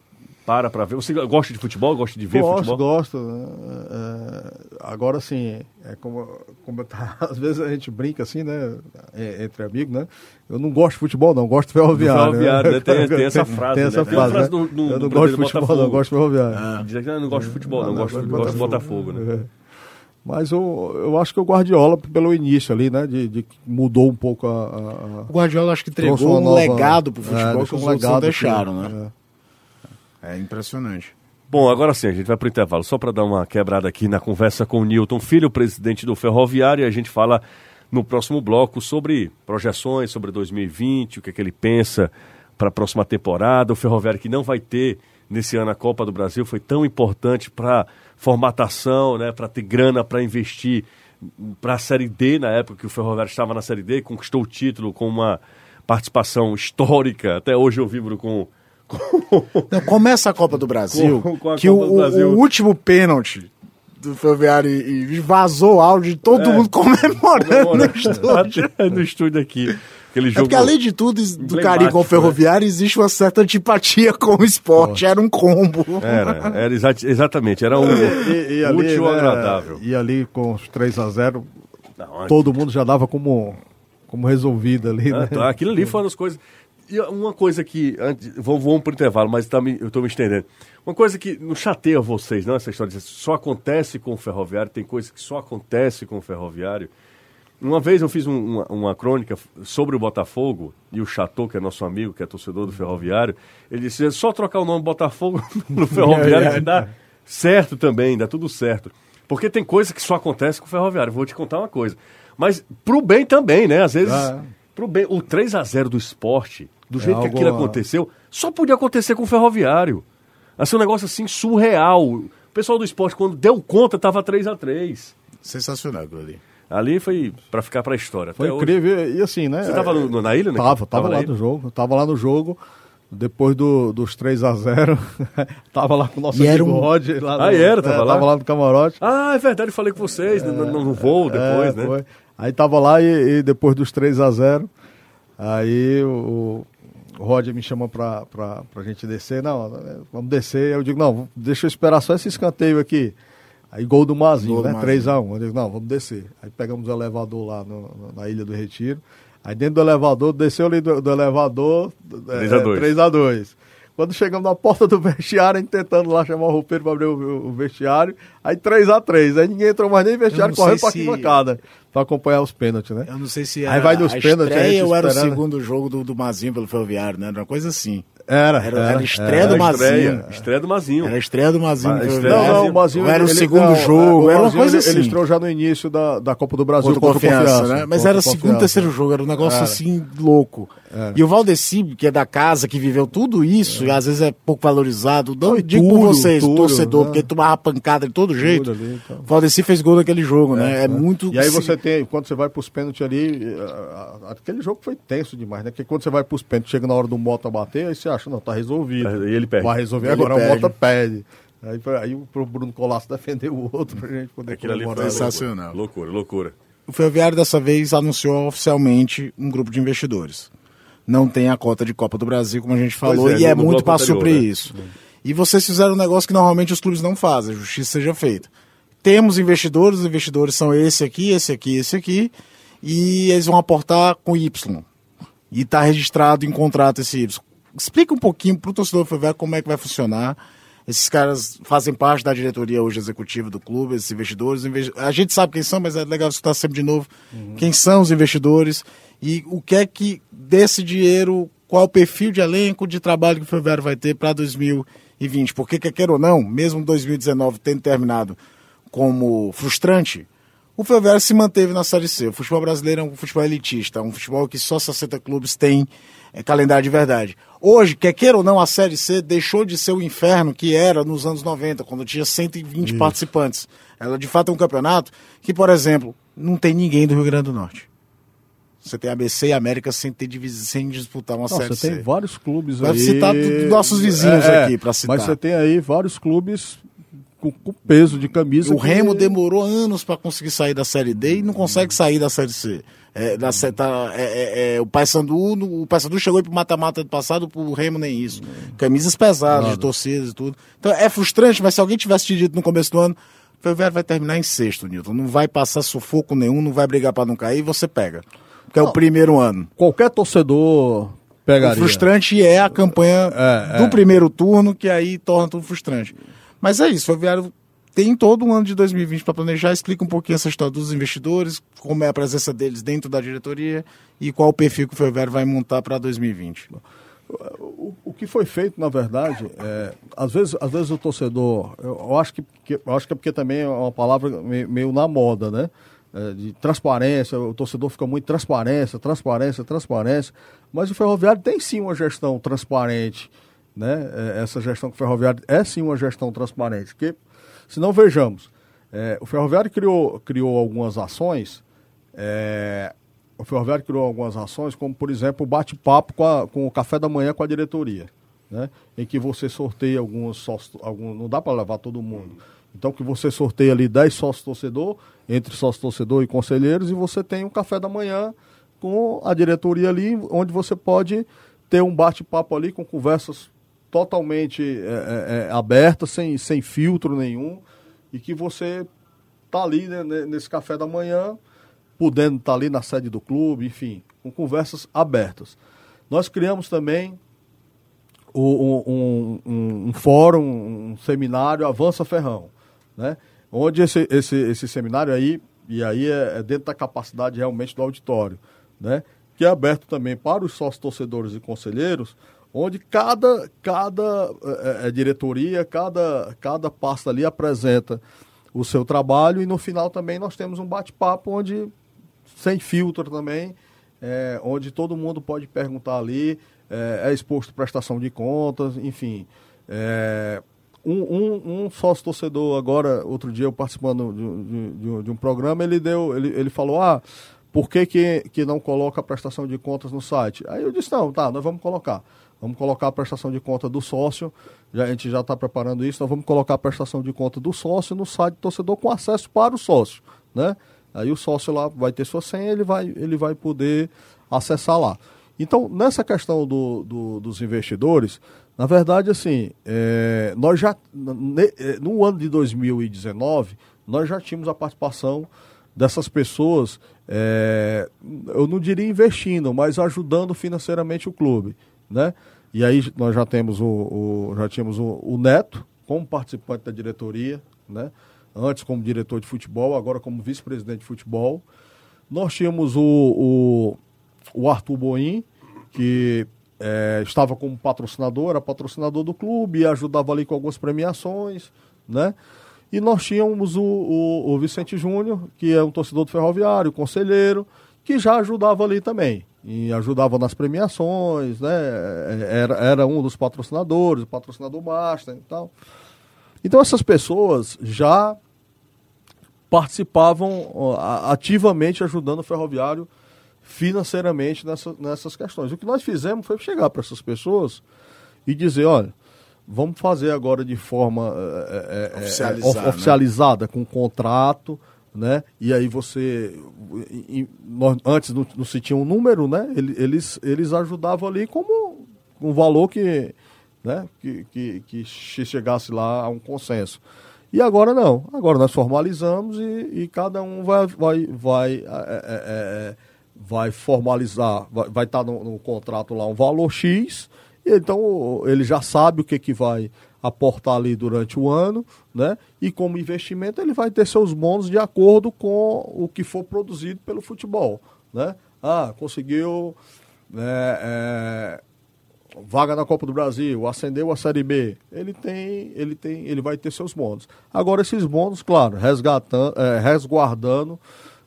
para pra ver. Você gosta de futebol? Gosta de ver gosto, futebol? gosto. né? É, agora sim, é como, como tá, às vezes a gente brinca assim, né? é, Entre amigos, né? Eu não gosto de futebol, não, gosto de ferroviário. Ferroviário, né? Tem- tem essa frase, Tem né? essa frase. frase né? do- do- eu não gosto de futebol, não, Botafogo. gosto de ferroviário. Diz que não gosto de futebol, não, gosto, gosto do Botafogo, né? É. Mas eu, eu acho que o Guardiola, pelo início ali, né? De, de que mudou um pouco a. a- O Guardiola acho que entregou um nova- legado pro é, futebol que deixou os um outros não legado, deixaram, sim, né? É impressionante. Bom, agora sim, a gente vai para o intervalo, só para dar uma quebrada aqui na conversa com o Newton Filho, presidente do Ferroviário, e a gente fala no próximo bloco sobre projeções, sobre 2020, o que, é que ele pensa para a próxima temporada. O Ferroviário que não vai ter nesse ano a Copa do Brasil foi tão importante para formatação, né, para ter grana para investir para a Série D, na época que o Ferroviário estava na Série D, conquistou o título com uma participação histórica. Até hoje eu vibro com. Não, começa a Copa do Brasil, Com- com a que Copa o, do Brasil. o último pênalti do Ferroviário e, vazou o áudio de todo É. mundo comemorando no estúdio. No estúdio aqui. Aquele É jogo. porque além de tudo, do carinho com o né? Ferroviário, existe uma certa antipatia com o esporte. Era um combo. Era, era exa- exatamente, era um E, e ali, útil né, agradável. E ali com os 3 a 0 Não, todo mundo já dava como, como resolvido ali, né? Ah, Aquilo ali foi uma das coisas. E uma coisa que. Antes, vamos, vamos pro intervalo, mas tá me- eu estou me estendendo. Uma coisa que não chateia vocês, não, essa história de só acontece com o ferroviário, tem coisa que só acontece com o ferroviário. Uma vez eu fiz um- uma, uma crônica sobre o Botafogo e o Chateau, que é nosso amigo, que é torcedor do Ferroviário, ele disse: é só trocar o nome Botafogo no Ferroviário que dá certo também, dá tudo certo. Porque tem coisa que só acontece com o Ferroviário. Vou te contar uma coisa. Mas pro bem também, né? Às vezes, Ah. pro bem. O 3 a 0 do esporte, do jeito que algo- aquilo aconteceu, só podia acontecer com o Ferroviário. Assim, um negócio assim surreal. O pessoal do esporte, quando deu conta, tava 3 a 3 Sensacional aquilo ali. Ali foi pra ficar pra história. Foi Até hoje. incrível. E assim, né? Você tava no- no- na ilha, né? Tava, tava, na lá no jogo. Tava lá no jogo. Depois do, dos 3 a 0 tava lá com o nosso E amigo um- Rod. Lá Ah, no- era? Tava é, lá? Tava lá no camarote. Ah, é verdade, eu falei com vocês no, no- no voo depois, É, né? foi. Aí tava lá e, e depois dos 3 a 0 aí o, o Roger me chamou pra, pra, pra gente descer. Não, vamos descer. Eu digo, não, deixa eu esperar só esse escanteio aqui. Aí gol do Mazinho, Gol né? Mazinho. 3x1. Eu digo, não, vamos descer. Aí pegamos o elevador lá no- na Ilha do Retiro. Aí dentro do elevador, desceu ali do, do elevador, 3 a 2. 3x2. Quando chegamos na porta do vestiário, a gente tentando lá chamar o roupeiro pra abrir o, o- vestiário, aí 3x3. Aí ninguém entrou mais nem no vestiário, Eu correndo pra se- arquibancada, pra acompanhar os pênaltis, né? Eu não sei se Aí era vai nos a pênaltis, aí estreia te ou era o segundo jogo do, do Mazinho pelo Ferroviário, né? Era uma coisa assim. Era, Era- era a estreia Era do a estreia, Mazinho. estreia do Mazinho. Era a estreia do Mazinho. A estreia-. Não, não, o Mazinho... Era o ele- segundo não, jogo, o era uma coisa ele, assim. Ele estreou já no início da, da Copa do Brasil Contra o Confiança, né? Mas Contra era o segundo, Confiança. terceiro jogo, era um negócio Era. assim louco. E o Valdeci, que é da casa, que viveu tudo isso, e às vezes é pouco valorizado, não Foi digo por Túlio, vocês, Túlio, torcedor, né? porque tomava pancada de todo jeito. ali, então. O Valdeci fez gol naquele jogo, né? É, muito. E aí você tem, quando você vai pros pênaltis ali, eh, aquele jogo foi tenso demais, né? Porque quando você vai pros pênaltis, chega na hora do Mota bater, aí você acha, não, tá resolvido. E ele perde. Vai resolver, Ele agora perde. o Mota perde. Aí, aí o pro Bruno Colasso defendeu o outro pra gente poder Aquilo ali foi. Sensacional. loucura, loucura. O Ferroviário dessa vez anunciou oficialmente um grupo de investidores. Não tem a cota de Copa do Brasil, como a gente falou, é, e é muito para suprir né? isso. E vocês fizeram um negócio que normalmente os clubes não fazem, a justiça seja feita. Temos investidores, os investidores são esse aqui, esse aqui, esse aqui, e eles vão aportar com Y. E está registrado em contrato esse Y. Explica um pouquinho para o torcedor do Ferroviário como é que vai funcionar. Esses caras fazem parte da diretoria hoje executiva do clube, esses investidores. Inve- A gente sabe quem são, mas é legal escutar sempre de novo. Quem são os investidores e o que é que desse dinheiro, qual o perfil de elenco, de trabalho que o Ferroviário vai ter para 2020. Porque, quer queira ou não, mesmo 2019 tendo terminado como frustrante, o Ferroviário se manteve na Série C. O futebol brasileiro é um futebol elitista, um futebol que só 60 clubes têm é, calendário de verdade. Hoje, quer queira ou não, a Série C deixou de ser o inferno que era nos anos 90, quando tinha 120 participantes. Ela, de fato, é um campeonato que, por exemplo, não tem ninguém do Rio Grande do Norte. Você tem ABC e América sem, ter divis... sem disputar uma Não, Série você C. tem vários clubes Vai aí. citar dos nossos vizinhos aqui pra citar. Mas você tem aí vários clubes com, com peso de camisa. O que- Remo demorou anos para conseguir sair da Série D e não consegue sair da Série C. É, da, tá, é, é, é, o Paysandu, o Paysandu chegou para o mata-mata do passado, o Remo nem isso. Camisas pesadas, de torcidas e tudo. Então é frustrante, mas se alguém tivesse te dito no começo do ano, o Ferroviário vai terminar em sexto, Nilton. Não vai passar sufoco nenhum, não vai brigar para não cair, você pega. Porque é o primeiro ano. Qualquer torcedor O pegaria. frustrante é a campanha É, do é. primeiro turno, que aí torna tudo frustrante. Mas é isso, o Ferroviário tem todo um ano de 2020 para planejar. Explica um pouquinho essa história dos investidores, como é a presença deles dentro da diretoria e qual o perfil que o Ferroviário vai montar para 2020. O, o que foi feito, na verdade, é, às, vezes, às vezes o torcedor, eu, eu acho que, que- eu acho que é porque também é uma palavra meio, meio na moda, né? É, de transparência, o torcedor fica muito transparência, transparência, transparência, mas o ferroviário tem sim uma gestão transparente, né? É, essa gestão que o ferroviário é sim uma gestão transparente, porque, se não vejamos, é, o ferroviário criou, criou algumas ações, é, o Ferroviário criou algumas ações, como por exemplo o bate-papo com, com o café da manhã com a diretoria, né? em que você sorteia alguns sócios, algum, não dá para levar todo mundo. Então que você sorteia ali 10 sócios torcedor, entre sócio torcedor e conselheiros, e você tem um café da manhã com a diretoria ali, onde você pode ter um bate-papo ali com conversas totalmente é, é, é, abertas, sem, sem filtro nenhum, e que você tá ali né, ne- nesse café da manhã, podendo estar ali na sede do clube, enfim, com conversas abertas. Nós criamos também um, um- um- um fórum, um seminário Avança Ferrão, né? Onde esse, esse, esse seminário aí e aí é, é, dentro da capacidade realmente do auditório, né? Que é aberto também para os sócios torcedores e conselheiros, onde cada, cada é, é, diretoria, cada, cada pasta ali apresenta o seu trabalho e no final também nós temos um bate-papo onde sem filtro também, é, onde todo mundo pode perguntar ali, é, é exposto prestação de contas, enfim. Um, um, um sócio torcedor agora, outro dia eu participando de, de, de, um programa, ele deu, ele, ele falou, ah, por que, que, que não coloca a prestação de contas no site? Aí eu disse, não, tá, nós vamos colocar. Vamos colocar a prestação de conta do sócio, já, a gente já está preparando isso, nós vamos colocar a prestação de conta do sócio no site do torcedor com acesso para o sócio, né? Aí o sócio lá vai ter sua senha, ele vai, ele vai poder acessar lá. Então, nessa questão do, do dos investidores, na verdade, assim, é, nós já, é, no ano de 2019, nós já tínhamos a participação dessas pessoas, é, eu não diria investindo, mas ajudando financeiramente o clube, né? E aí nós já temos o, o já tínhamos o, o, Neto como participante da diretoria, né? Antes como diretor de futebol, agora como vice-presidente de futebol. Nós tínhamos o, o, o Arthur Boim, que é, estava como patrocinador, era patrocinador do clube, ajudava ali com algumas premiações, né? E nós tínhamos o, o, o Vicente Júnior, que é um torcedor do Ferroviário, conselheiro, que já ajudava ali também. E ajudava nas premiações, né? Era, era um dos patrocinadores, o patrocinador Basta e tal. Então essas pessoas já participavam ativamente ajudando o Ferroviário financeiramente nessa, nessas questões. O que nós fizemos foi chegar para essas pessoas e dizer, olha, vamos fazer agora de forma é, é, oficializada, oficializada né? com contrato, né? E aí você, nós, antes não, não, se tinha um número, né? Eles, eles ajudavam ali como um valor que, né? Que, que, que chegasse lá a um consenso. E agora não. Agora nós formalizamos e, e cada um vai, vai, vai é, é, vai formalizar, vai, estar no, no, contrato lá um valor X, e então ele já sabe o que, que vai aportar ali durante o ano, né? E como investimento ele vai ter seus bônus de acordo com o que for produzido pelo futebol, né? Ah, conseguiu né, é, vaga na Copa do Brasil, ascendeu a Série B, ele tem, ele tem, ele vai ter seus bônus. Agora esses bônus, claro, resgatando, é, resguardando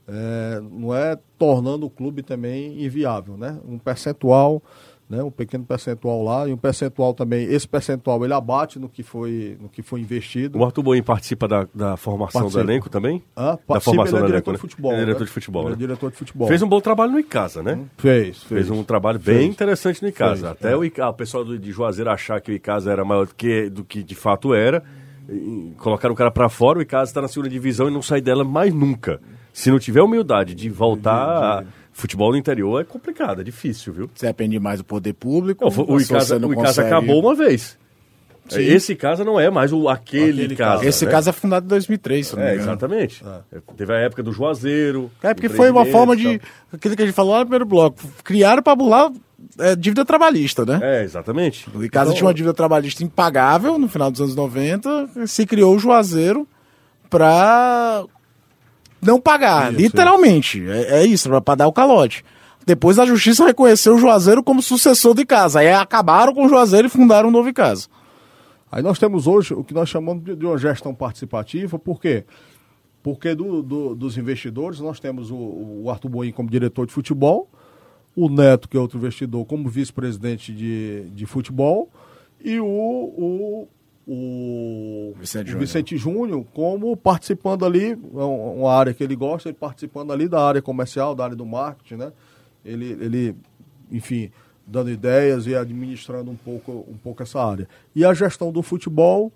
é, não é tornando o clube também inviável, né? Um percentual, né? Um pequeno percentual lá e um percentual também. Esse percentual ele abate no que foi, no que foi investido. O Arthur Boim participa da, da formação participa. do elenco também? Ah, participa, da formação ele é do elenco, diretor né? de futebol. Ele é diretor né? de futebol. Ele é né? diretor de futebol. Fez um bom trabalho no Icasa, né? Fez, fez. Fez um trabalho bem fez. interessante no Icasa. Fez, Até é. o, Icasa, o pessoal de Juazeiro achar que o Icasa era maior do que, do que de fato era. colocaram o cara para fora, o Icasa está na segunda divisão e não sai dela mais nunca. Se não tiver humildade de voltar. De, de... Futebol no interior é complicado, é difícil, viu? Você depende mais do poder público. Não, o Icasa, o Icasa acabou uma vez. Sim. Esse caso não é mais o aquele, aquele caso. Esse né? caso é fundado em 2003, se não é, exatamente. É. Teve a época do Juazeiro. É porque foi uma forma de aquilo que a gente falou lá no primeiro bloco. Criaram para bular é, dívida trabalhista, né? É, exatamente. O Icasa então... tinha uma dívida trabalhista impagável no final dos anos 90, se criou o Juazeiro para não pagar, isso, literalmente. É, é isso, para dar o calote. Depois a justiça reconheceu o Juazeiro como sucessor de casa. Aí acabaram com o Juazeiro e fundaram um novo casa. Aí nós temos hoje o que nós chamamos de uma gestão participativa, por quê? Porque do, do, dos investidores nós temos o, o Arthur Boim como diretor de futebol, o Neto, que é outro investidor, como vice-presidente de, de futebol, e o, o o Vicente, Júnior. Vicente Júnior como participando ali, é uma área que ele gosta, ele participando ali da área comercial, da área do marketing, né? Ele, ele enfim, dando ideias e administrando um pouco, um pouco essa área. E a gestão do futebol,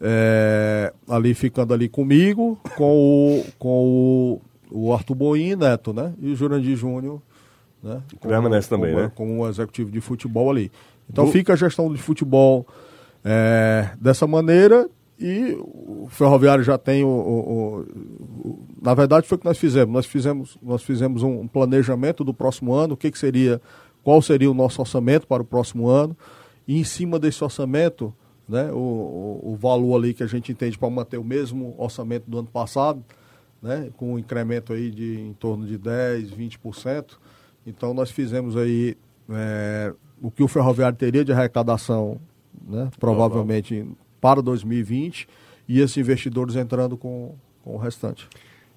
é, ali ficando ali comigo, com o, com o, o Arthur Boim Neto, né? E o Jurandir Júnior, né? Como, Permanece também, como, né? Como um executivo de futebol ali. Então do... fica a gestão de futebol é, dessa maneira, e o Ferroviário já tem o, o, o, Na verdade, foi o que nós fizemos. Nós fizemos, nós fizemos um planejamento do próximo ano, o que, que seria, qual seria o nosso orçamento para o próximo ano, e em cima desse orçamento, né, o, o, valor ali que a gente entende para manter o mesmo orçamento do ano passado, né, com um incremento aí de em torno de 10, 20%. Então nós fizemos aí é, o que o ferroviário teria de arrecadação, né, provavelmente para 2020, e esses investidores entrando com, com o restante.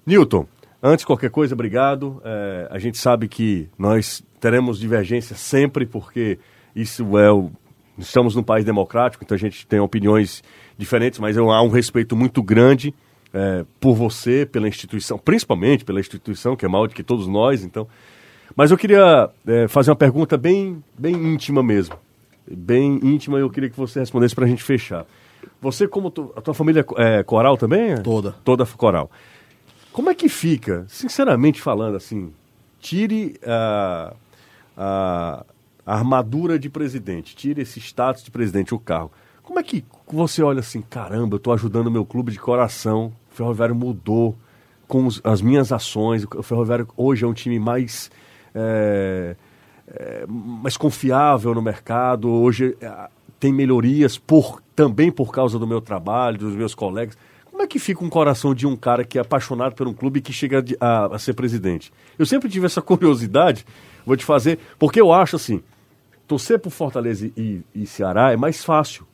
Newton, antes de qualquer coisa, obrigado. É, a gente sabe que nós teremos divergência sempre, porque isso é o. Estamos num país democrático, então a gente tem opiniões diferentes, mas há um respeito muito grande é, por você, pela instituição, principalmente pela instituição, que é maior do que todos nós, então. Mas eu queria é, fazer uma pergunta bem, bem íntima mesmo. Bem íntima, eu queria que você respondesse para a gente fechar. Você, como tu, a tua família é coral também? Toda. Toda coral. Como é que fica, sinceramente falando assim, tire a, a, a armadura de presidente, tire esse status de presidente, o carro. Como é que você olha assim, caramba, eu estou ajudando o meu clube de coração, o Ferroviário mudou com os, as minhas ações, o Ferroviário hoje é um time mais, é, é, mais confiável no mercado, hoje é, tem melhorias por, também por causa do meu trabalho, dos meus colegas. Como é que fica um coração de um cara que é apaixonado por um clube que chega a, a, ser presidente? Eu sempre tive essa curiosidade, vou te fazer, porque eu acho assim, torcer por Fortaleza e, e Ceará é mais fácil.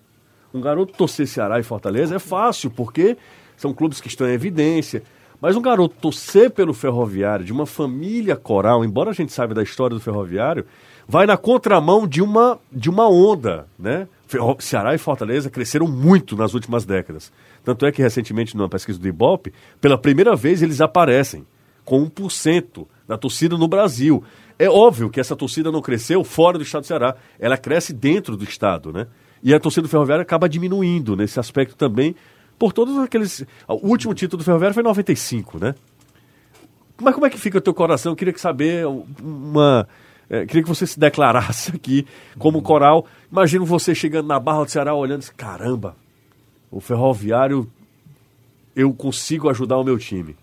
Um garoto torcer Ceará e Fortaleza é fácil, porque são clubes que estão em evidência. Mas um garoto torcer pelo Ferroviário, de uma família coral, embora a gente saiba da história do Ferroviário, vai na contramão de uma, de uma onda, né? Ceará e Fortaleza cresceram muito nas últimas décadas. Tanto é que recentemente, numa pesquisa do Ibope, pela primeira vez eles aparecem com 1% da torcida no Brasil. É óbvio que essa torcida não cresceu fora do estado do Ceará, ela cresce dentro do estado, né? E a torcida do Ferroviário acaba diminuindo nesse aspecto também, por todos aqueles. O último título do Ferroviário foi em 95, né? Mas como é que fica o teu coração? Eu queria saber uma. É, queria que você se declarasse aqui como coral. Imagino você chegando na Barra do Ceará olhando e caramba, o Ferroviário, eu consigo ajudar o meu time.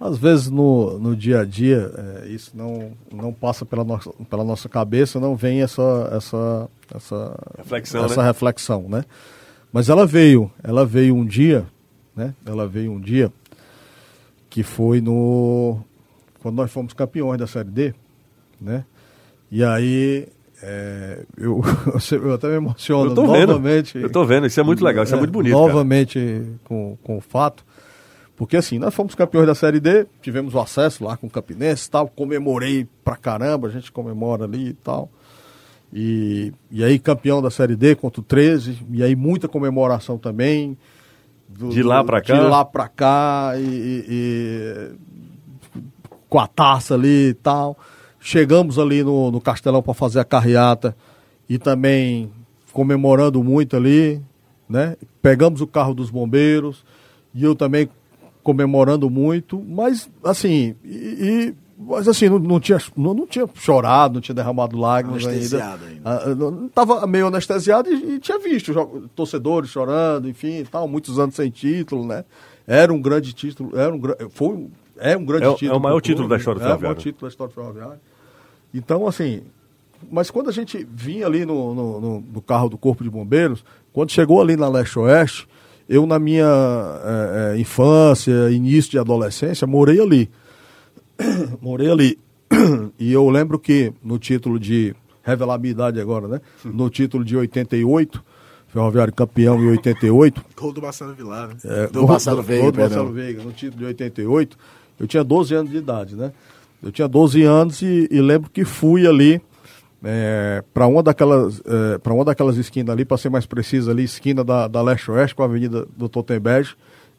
Às vezes no, no dia a dia é, isso não, não passa pela nossa, pela nossa cabeça, não vem essa, essa, essa reflexão, essa né? reflexão, né? Mas ela veio, ela veio um dia, né? Ela veio um dia que foi no quando nós fomos campeões da Série D, né? E aí é, eu, eu até me emociono eu tô novamente. Vendo. Eu tô vendo, isso é muito legal, isso é, é muito bonito. Novamente com, com o fato porque assim, nós fomos campeões da Série D, tivemos o acesso lá com o Campinense e tal, comemorei pra caramba, a gente comemora ali e tal. E, e aí campeão da Série D contra o 13, e aí muita comemoração também. Do, de lá pra cá? De lá pra cá, e, e, e com a taça ali e tal. Chegamos ali no, no Castelão para fazer a carreata e também comemorando muito ali, né? Pegamos o carro dos bombeiros e eu também comemorando muito, mas assim, e mas assim, não, não, tinha, não, não tinha chorado, não tinha derramado lágrimas ainda. ainda. Ah, não, tava meio anestesiado e, e, tinha visto torcedores chorando, enfim, tal, muitos anos sem título, né? Era um grande título, era um foi é um grande é, título. É o maior título da história do Ferroviário. É o maior título da história do Ferroviário. Então, assim, mas quando a gente vinha ali no, no, no, no carro do Corpo de Bombeiros, quando chegou ali na Leste Oeste, eu, na minha é, é, infância, início de adolescência, morei ali. morei ali. E eu lembro que no título de. Revelar a minha idade agora, né? No título de 88, Ferroviário campeão em 88. Gol do Marcelo Vilar, né? É, do Marcelo Veiga. Gol do Marcelo Veiga, no título de 88. Eu tinha 12 anos de idade, né? Eu tinha 12 anos e, e lembro que fui ali é, para uma daquelas é, para uma daquelas esquinas ali, para ser mais preciso ali, esquina da, da Leste Oeste com a Avenida do Totemberg.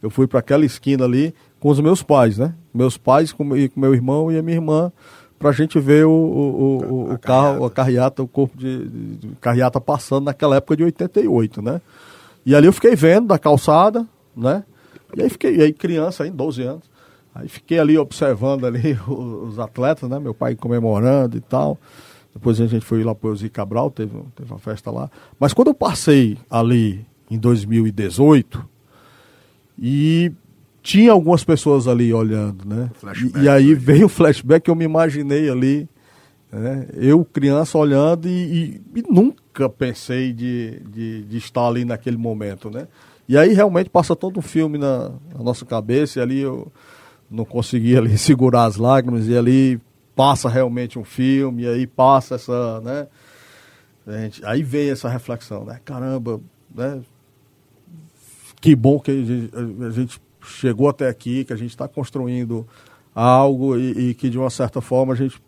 Eu fui para aquela esquina ali com os meus pais, né? Meus pais com, e com meu irmão e a minha irmã para a gente ver o, o, o, o carro, a carreata, o corpo de, de, de, carreata passando naquela época de 88, né? E ali eu fiquei vendo da calçada, né? E aí fiquei, e aí criança, aí, 12 anos. Aí fiquei ali observando ali os, os atletas, né? Meu pai comemorando e tal. Depois a gente foi lá para o Zico Cabral, teve, teve uma festa lá. Mas quando eu passei ali em 2018, e tinha algumas pessoas ali olhando, né? E, e, aí veio o flashback que eu me imaginei ali, né? eu criança olhando e, e, e nunca pensei de, de, de, estar ali naquele momento, né? E aí realmente passa todo um filme na, na nossa cabeça e ali eu não conseguia ali segurar as lágrimas e ali passa realmente um filme, e aí passa essa, né? Gente, aí vem essa reflexão, né? Caramba, né? Que bom que a gente, a gente chegou até aqui, que a gente está construindo algo e, e, que de uma certa forma a gente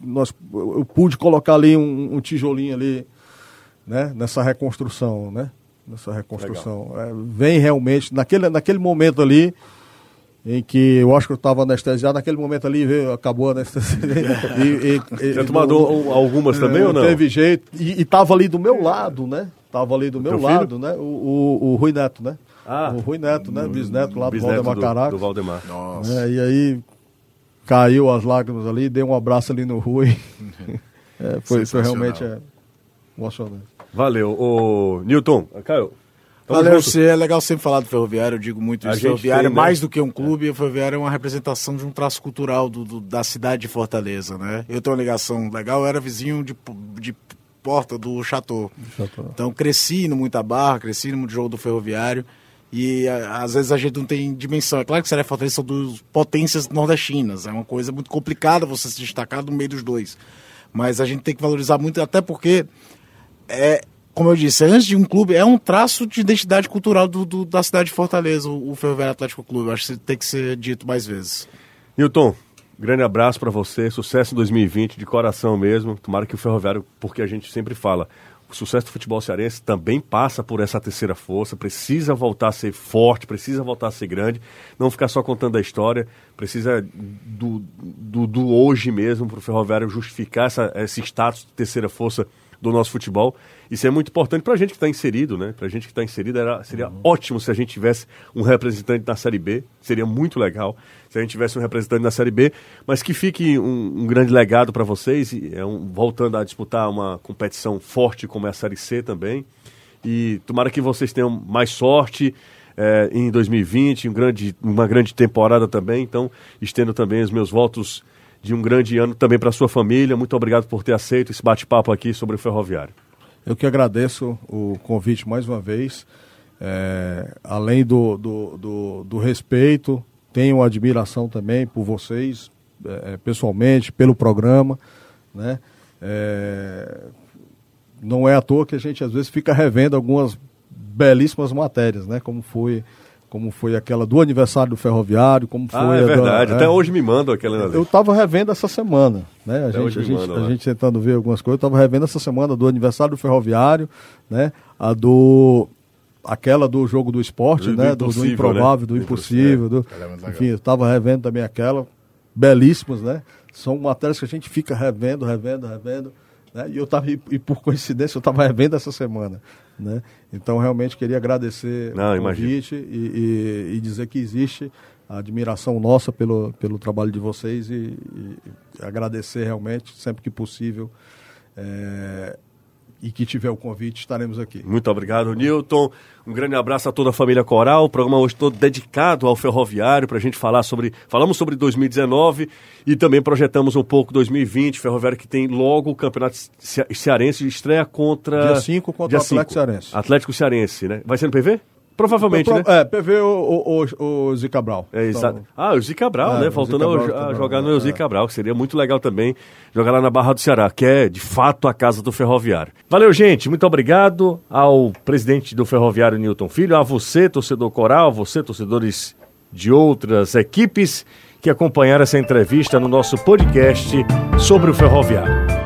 nós eu pude colocar ali um, um tijolinho ali né nessa reconstrução né nessa reconstrução é, vem realmente naquele naquele momento ali em que eu acho que eu estava anestesiado, naquele momento ali veio, acabou a anestesia. e, e, Já tomou algumas também ou não? Teve jeito. E estava ali do meu lado, né? Estava ali do meu lado, filho? né? O, o, o, Rui Neto, né? Ah, o Rui Neto, né? Bisneto lá do Valdemar Caraca. Do, do Valdemar. Nossa. É, e aí caiu as lágrimas ali, dei um abraço ali no Rui. é, foi, foi realmente é, emocionante. Valeu. O Newton, Caio, Valeu, você é legal sempre falar do Ferroviário, eu digo muito isso. Ferroviário tem, é mais né? do que um clube, o Ferroviário é uma representação de um traço cultural do, do, da cidade de Fortaleza, né? Eu tenho uma ligação legal, eu era vizinho de, de porta do Chateau. Chateau. Então cresci no Muita Barra, cresci no jogo do Ferroviário. E a, às vezes a gente não tem dimensão. É claro que Seré Fortaleza são duas potências nordestinas. É uma coisa muito complicada você se destacar no meio dos dois. Mas a gente tem que valorizar muito, até porque é, como eu disse, antes de um clube, é um traço de identidade cultural do, do da cidade de Fortaleza, o, o Ferroviário Atlético Clube. Acho que tem que ser dito mais vezes. Newton, grande abraço para você, sucesso em 2020, de coração mesmo. Tomara que o Ferroviário, porque a gente sempre fala, o sucesso do futebol cearense também passa por essa terceira força, precisa voltar a ser forte, precisa voltar a ser grande, não ficar só contando a história, precisa do, do, do hoje mesmo para o Ferroviário justificar essa, esse status de terceira força do nosso futebol. Isso é muito importante para a gente que está inserido, né? Para a gente que está inserido, era, seria uhum. ótimo se a gente tivesse um representante na Série B. Seria muito legal se a gente tivesse um representante na Série B, mas que fique um, um grande legado para vocês, é um, voltando a disputar uma competição forte como é a Série C também. E tomara que vocês tenham mais sorte. É, em 2020, um grande, uma grande temporada também. Então, estendo também os meus votos de um grande ano também para sua família. Muito obrigado por ter aceito esse bate-papo aqui sobre o ferroviário. Eu que agradeço o convite mais uma vez. É, além do, do, do, do, respeito, tenho admiração também por vocês, é, pessoalmente, pelo programa. Né? É, não é à toa que a gente às vezes fica revendo algumas belíssimas matérias, né? como foi como foi aquela do aniversário do ferroviário, como ah, foi. Ah, é verdade. Da, Até é, hoje me mandam aquela. Eu estava revendo essa semana, né? A Até gente, a, gente, mandam, a gente tentando ver algumas coisas. Eu estava revendo essa semana do aniversário do ferroviário, né? A do aquela do jogo do esporte, do, né? Do, do, improvável, né? do impossível, do, é enfim, eu estava revendo também aquela, belíssimas, né? São matérias que a gente fica revendo, revendo, revendo. Né? E eu tava, e, e por coincidência, eu estava revendo essa semana. Né? Então, realmente queria agradecer Não, o convite e, e, e, dizer que existe a admiração nossa pelo, pelo trabalho de vocês e, e agradecer realmente, sempre que possível. É, e que tiver o convite, estaremos aqui. Muito obrigado, Newton. Um grande abraço a toda a família Coral. O programa hoje todo dedicado ao ferroviário para a gente falar sobre. Falamos sobre 2019 e também projetamos um pouco 2020. Ferroviário que tem logo o campeonato cearense de estreia contra. Dia 5 contra o Atlético Cearense. Atlético Cearense, né? Vai ser no PV? Provavelmente, Pro, né? É, PV o, o, o Zica Cabral. É, exato. Então, ah, o Zica Cabral, é, né? Voltando a, a, jogar no é. Zica Cabral, que seria muito legal também jogar lá na Barra do Ceará, que é de fato a casa do Ferroviário. Valeu, gente. Muito obrigado ao presidente do Ferroviário, Newton Filho, a você, torcedor coral, a você, torcedores de outras equipes que acompanharam essa entrevista no nosso podcast sobre o Ferroviário.